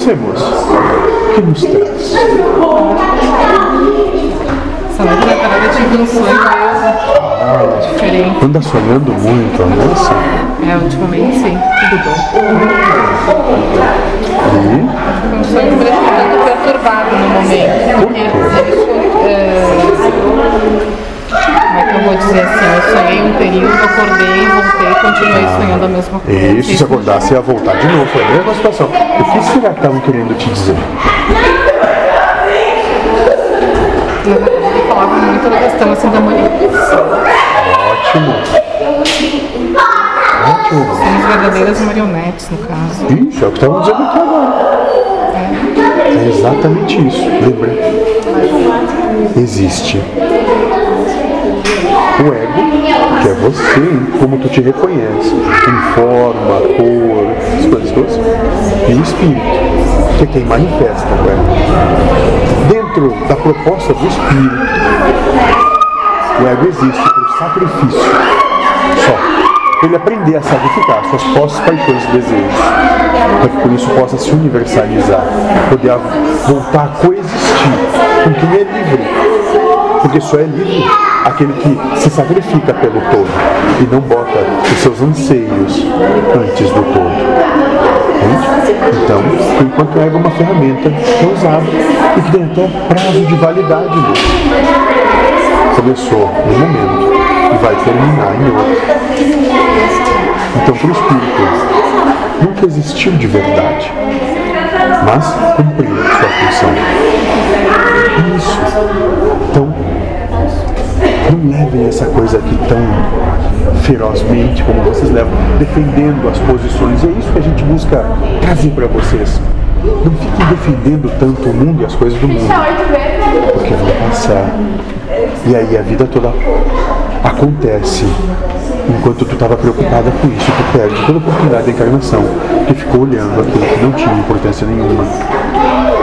Você, moça, o que nos traz? Na verdade, eu tive um sonho meio diferente. Anda sonhando muito, moça? É, ultimamente sim, tudo bom. E Foi um sonho que me deixou tanto perturbado no momento. Porque ele, é, como é que eu vou dizer assim? Eu sonhei um período, acordei, voltei e continuei sonhando a mesma coisa. isso, se acordasse ia voltar de novo, foi a mesma situação. O que será que estavam querendo te dizer? Na verdade, ele falava muito da questão assim da manipulação. Ótimo. Ótimo. Somos verdadeiras marionetes, no caso. Isso, é o que estavam dizendo aqui agora. É exatamente isso. Lembra? Existe o ego, que é você, como tu te reconhece, em forma, cor, as coisas todas, e o espírito, que é quem manifesta o ego. Dentro da proposta do espírito, o ego existe por sacrifício só. Ele aprender a sacrificar suas posses, paixões e desejos. Para que por isso possa se universalizar, poder voltar a coexistir com quem é livre. Porque só é livre aquele que se sacrifica pelo todo e não bota os seus anseios antes do todo. Então, enquanto é uma ferramenta que é usada e que tem até prazo de validade. Começou em um momento e vai terminar em outro. Então, para o espírito, nunca existiu de verdade, mas cumpriu sua função. Não levem essa coisa aqui tão ferozmente como vocês levam, defendendo as posições. É isso que a gente busca trazer para vocês. Não fiquem defendendo tanto o mundo e as coisas do mundo, porque vão passar. E aí a vida toda acontece. Enquanto tu estava preocupada com isso, tu perde toda a oportunidade da encarnação, que ficou olhando aquilo que não tinha importância nenhuma.